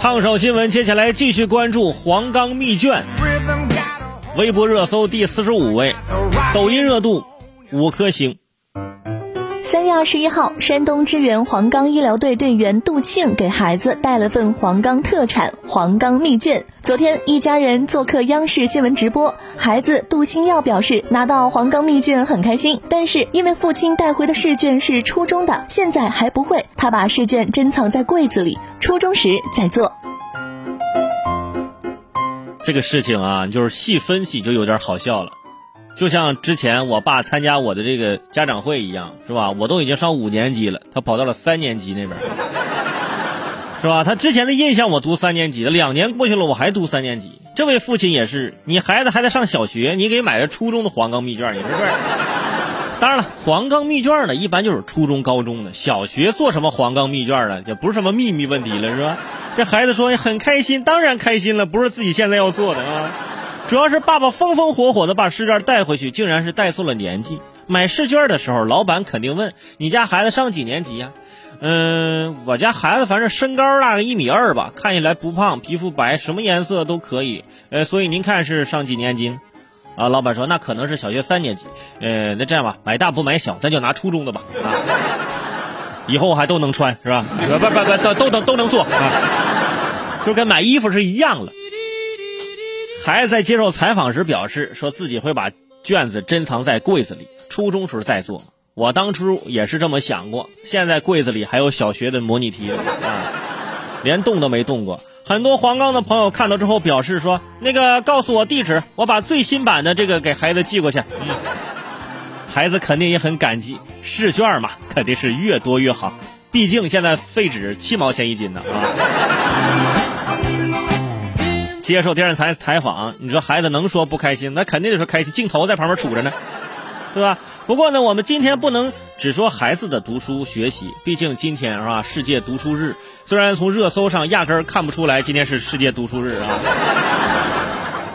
烫手新闻，接下来继续关注黄冈密卷。微博热搜第四十五位，抖音热度五颗星。三月二十一号，山东支援黄冈医疗队队员杜庆给孩子带了份黄冈特产黄冈密卷。昨天，一家人做客央视新闻直播，孩子杜星耀表示拿到黄冈密卷很开心，但是因为父亲带回的试卷是初中的，现在还不会，他把试卷珍藏在柜子里，初中时再做。这个事情啊，就是细分析就有点好笑了。就像之前我爸参加我的这个家长会一样，是吧？我都已经上五年级了，他跑到了三年级那边，是吧？他之前的印象我读三年级，两年过去了我还读三年级。这位父亲也是，你孩子还在上小学，你给买了初中的黄冈密卷，你说是？当然了，黄冈密卷呢，一般就是初中、高中的，小学做什么黄冈密卷呢？也不是什么秘密问题了，是吧？这孩子说很开心，当然开心了，不是自己现在要做的啊。主要是爸爸风风火火的把试卷带回去，竟然是带错了年纪。买试卷的时候，老板肯定问你家孩子上几年级呀？嗯，我家孩子反正身高大概一米二吧，看起来不胖，皮肤白，什么颜色都可以。呃，所以您看是上几年级？啊，老板说那可能是小学三年级。呃，那这样吧，买大不买小，咱就拿初中的吧。啊，以后还都能穿是吧？不不不，都都能都能做啊，就跟买衣服是一样了。孩子在接受采访时表示，说自己会把卷子珍藏在柜子里，初中时候再做。我当初也是这么想过，现在柜子里还有小学的模拟题啊，连动都没动过。很多黄冈的朋友看到之后表示说，那个告诉我地址，我把最新版的这个给孩子寄过去。嗯，孩子肯定也很感激，试卷嘛，肯定是越多越好，毕竟现在废纸七毛钱一斤呢啊。接受电视台采访，你说孩子能说不开心？那肯定得说开心。镜头在旁边杵着呢，对吧？不过呢，我们今天不能只说孩子的读书学习，毕竟今天是吧？世界读书日。虽然从热搜上压根儿看不出来今天是世界读书日啊，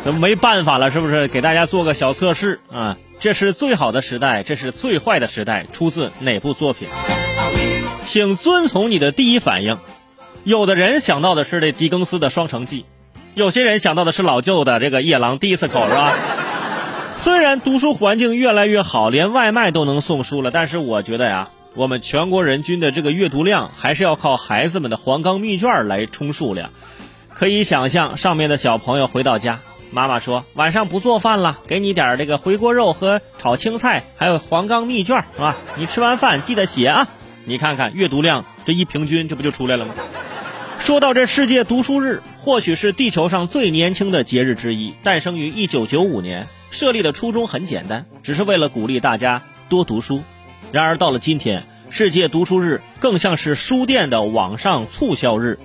那没办法了，是不是？给大家做个小测试啊！这是最好的时代，这是最坏的时代，出自哪部作品？请遵从你的第一反应。有的人想到的是这狄更斯的《双城记》。有些人想到的是老旧的这个夜郎第一次口是吧？虽然读书环境越来越好，连外卖都能送书了，但是我觉得呀，我们全国人均的这个阅读量还是要靠孩子们的黄冈密卷来充数量。可以想象，上面的小朋友回到家，妈妈说晚上不做饭了，给你点这个回锅肉和炒青菜，还有黄冈密卷是吧？你吃完饭记得写啊！你看看阅读量这一平均，这不就出来了吗？说到这世界读书日，或许是地球上最年轻的节日之一。诞生于一九九五年，设立的初衷很简单，只是为了鼓励大家多读书。然而到了今天，世界读书日更像是书店的网上促销日，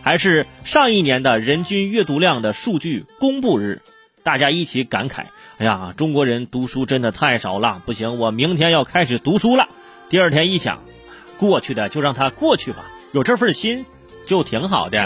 还是上一年的人均阅读量的数据公布日。大家一起感慨：哎呀，中国人读书真的太少了，不行，我明天要开始读书了。第二天一想，过去的就让它过去吧，有这份心。就挺好的。